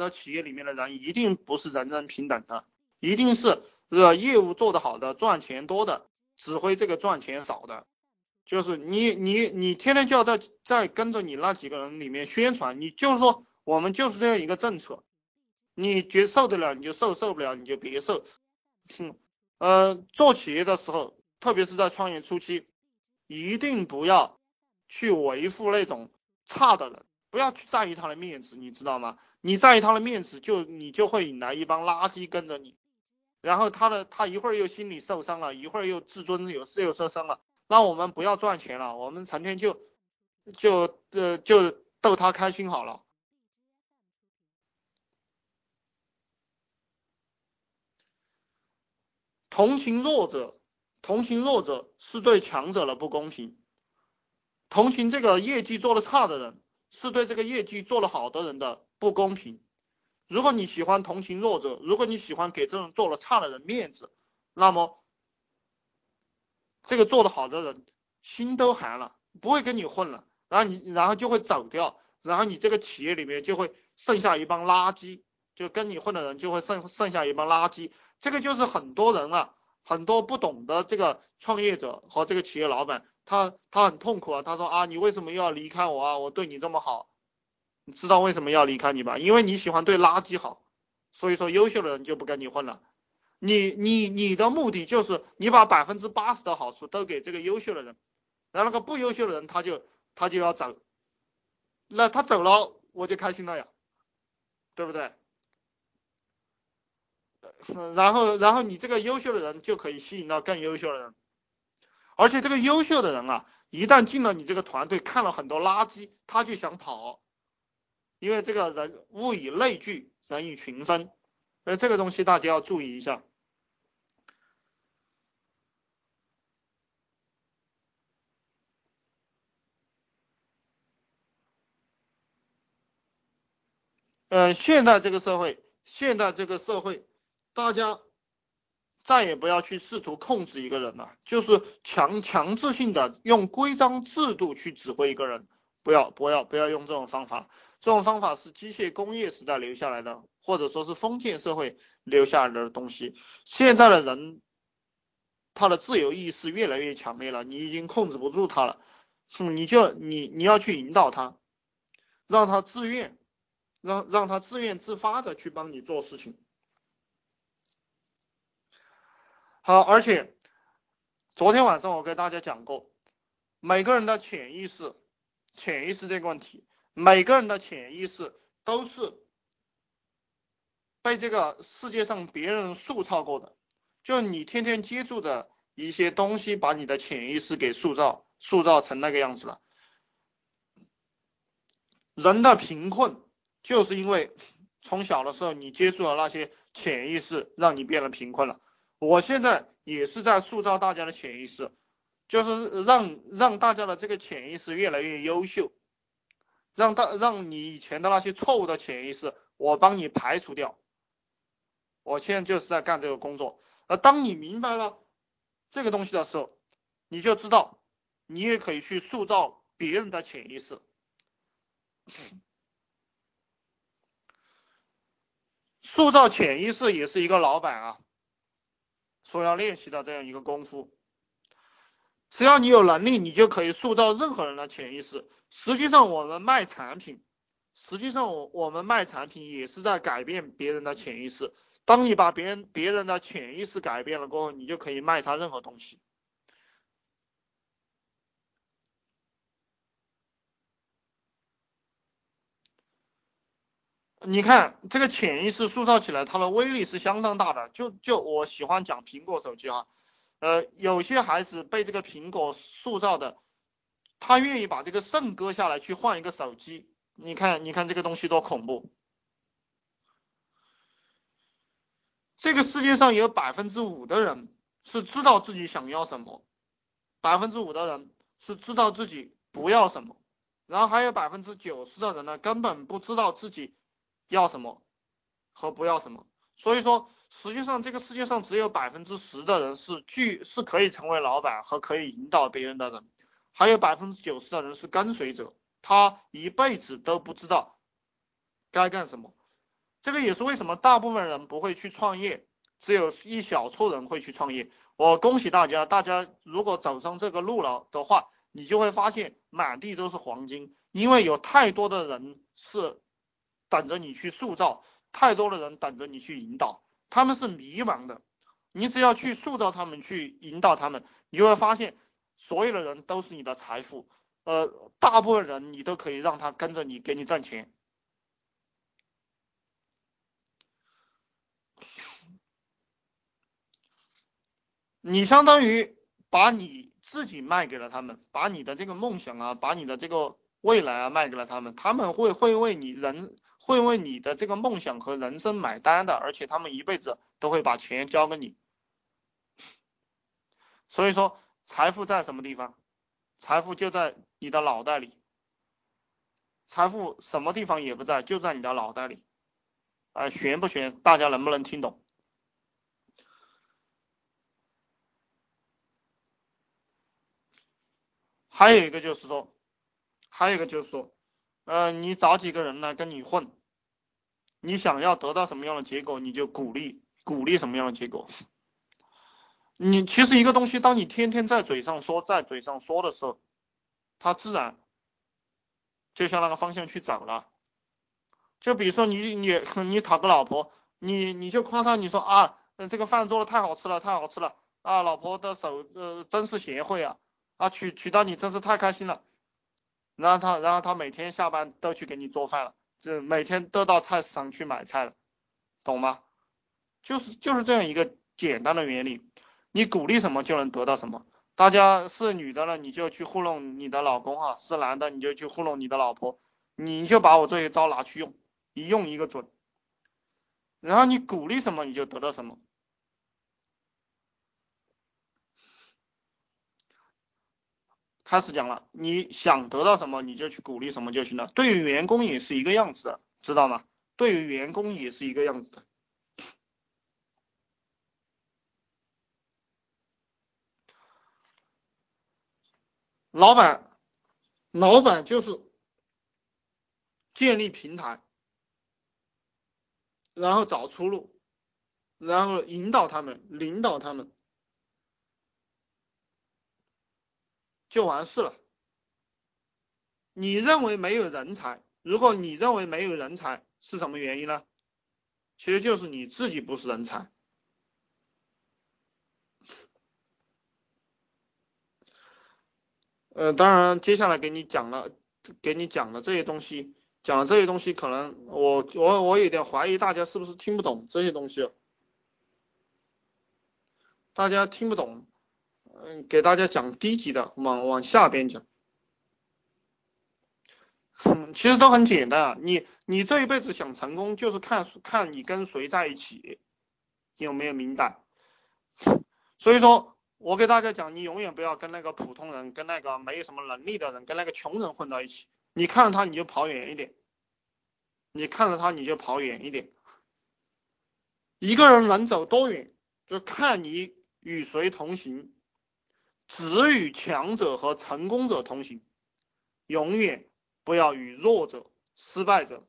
的企业里面的人一定不是人人平等的，一定是呃业务做得好的、赚钱多的，指挥这个赚钱少的。就是你你你天天就要在在跟着你那几个人里面宣传，你就是说我们就是这样一个政策，你觉受得了你就受，受不了你就别受。哼，呃，做企业的时候，特别是在创业初期，一定不要去维护那种差的人，不要去在意他的面子，你知道吗？你在意他的面子，就你就会引来一帮垃圾跟着你，然后他的他一会儿又心理受伤了，一会儿又自尊有事又受伤了。那我们不要赚钱了，我们成天就就呃就逗他开心好了。同情弱者，同情弱者是对强者的不公平。同情这个业绩做的差的人，是对这个业绩做了好的人的不公平。如果你喜欢同情弱者，如果你喜欢给这种做了差的人面子，那么。这个做的好的人心都寒了，不会跟你混了，然后你然后就会走掉，然后你这个企业里面就会剩下一帮垃圾，就跟你混的人就会剩剩下一帮垃圾。这个就是很多人啊，很多不懂的这个创业者和这个企业老板，他他很痛苦啊，他说啊，你为什么要离开我啊？我对你这么好，你知道为什么要离开你吧？因为你喜欢对垃圾好，所以说优秀的人就不跟你混了。你你你的目的就是你把百分之八十的好处都给这个优秀的人，然后那个不优秀的人他就他就要走，那他走了我就开心了呀，对不对？然后然后你这个优秀的人就可以吸引到更优秀的人，而且这个优秀的人啊，一旦进了你这个团队，看了很多垃圾，他就想跑，因为这个人物以类聚，人以群分，所以这个东西大家要注意一下。嗯，现在这个社会，现在这个社会，大家再也不要去试图控制一个人了，就是强强制性的用规章制度去指挥一个人，不要不要不要用这种方法，这种方法是机械工业时代留下来的，或者说是封建社会留下来的东西。现在的人，他的自由意识越来越强烈了，你已经控制不住他了，你就你你要去引导他，让他自愿。让让他自愿自发的去帮你做事情。好，而且昨天晚上我给大家讲过，每个人的潜意识，潜意识这个问题，每个人的潜意识都是被这个世界上别人塑造过的，就你天天接触的一些东西，把你的潜意识给塑造，塑造成那个样子了。人的贫困。就是因为从小的时候你接触了那些潜意识，让你变得贫困了。我现在也是在塑造大家的潜意识，就是让让大家的这个潜意识越来越优秀，让大让你以前的那些错误的潜意识，我帮你排除掉。我现在就是在干这个工作。而当你明白了这个东西的时候，你就知道你也可以去塑造别人的潜意识。塑造潜意识也是一个老板啊，所要练习的这样一个功夫。只要你有能力，你就可以塑造任何人的潜意识。实际上，我们卖产品，实际上我我们卖产品也是在改变别人的潜意识。当你把别人别人的潜意识改变了过后，你就可以卖他任何东西。你看这个潜意识塑造起来，它的威力是相当大的。就就我喜欢讲苹果手机哈，呃，有些孩子被这个苹果塑造的，他愿意把这个肾割下来去换一个手机。你看，你看这个东西多恐怖！这个世界上有百分之五的人是知道自己想要什么，百分之五的人是知道自己不要什么，然后还有百分之九十的人呢，根本不知道自己。要什么和不要什么，所以说实际上这个世界上只有百分之十的人是具是可以成为老板和可以引导别人的人，还有百分之九十的人是跟随者，他一辈子都不知道该干什么。这个也是为什么大部分人不会去创业，只有一小撮人会去创业。我恭喜大家，大家如果走上这个路了的话，你就会发现满地都是黄金，因为有太多的人是等着你去塑造，太多的人等着你去引导，他们是迷茫的，你只要去塑造他们，去引导他们，你就会发现所有的人都是你的财富，呃，大部分人你都可以让他跟着你，给你赚钱。你相当于把你自己卖给了他们，把你的这个梦想啊，把你的这个未来啊卖给了他们，他们会会为你人会为你的这个梦想和人生买单的，而且他们一辈子都会把钱交给你。所以说，财富在什么地方？财富就在你的脑袋里。财富什么地方也不在，就在你的脑袋里。啊，悬不悬？大家能不能听懂？还有一个就是说，还有一个就是说，呃，你找几个人来跟你混，你想要得到什么样的结果，你就鼓励鼓励什么样的结果。你其实一个东西，当你天天在嘴上说，在嘴上说的时候，它自然就向那个方向去走了。就比如说你你你讨个老婆，你你就夸他，你说啊，这个饭做的太好吃了，太好吃了啊，老婆的手呃真是贤惠啊。啊，娶娶到你真是太开心了，然后他，然后他每天下班都去给你做饭了，就每天都到菜市场去买菜了，懂吗？就是就是这样一个简单的原理，你鼓励什么就能得到什么。大家是女的了，你就去糊弄你的老公哈；是男的，你就去糊弄你的老婆。你就把我这些招拿去用，一用一个准。然后你鼓励什么，你就得到什么。开始讲了，你想得到什么，你就去鼓励什么就行了。对于员工也是一个样子的，知道吗？对于员工也是一个样子的。老板，老板就是建立平台，然后找出路，然后引导他们，领导他们。就完事了。你认为没有人才？如果你认为没有人才，是什么原因呢？其实就是你自己不是人才。呃，当然，接下来给你讲了，给你讲了这些东西，讲了这些东西，可能我我我有点怀疑大家是不是听不懂这些东西，大家听不懂。嗯，给大家讲低级的，往往下边讲。其实都很简单啊，你你这一辈子想成功，就是看看你跟谁在一起，有没有明白？所以说，我给大家讲，你永远不要跟那个普通人，跟那个没有什么能力的人，跟那个穷人混到一起。你看着他，你就跑远一点；你看着他，你就跑远一点。一个人能走多远，就看你与谁同行。只与强者和成功者同行，永远不要与弱者、失败者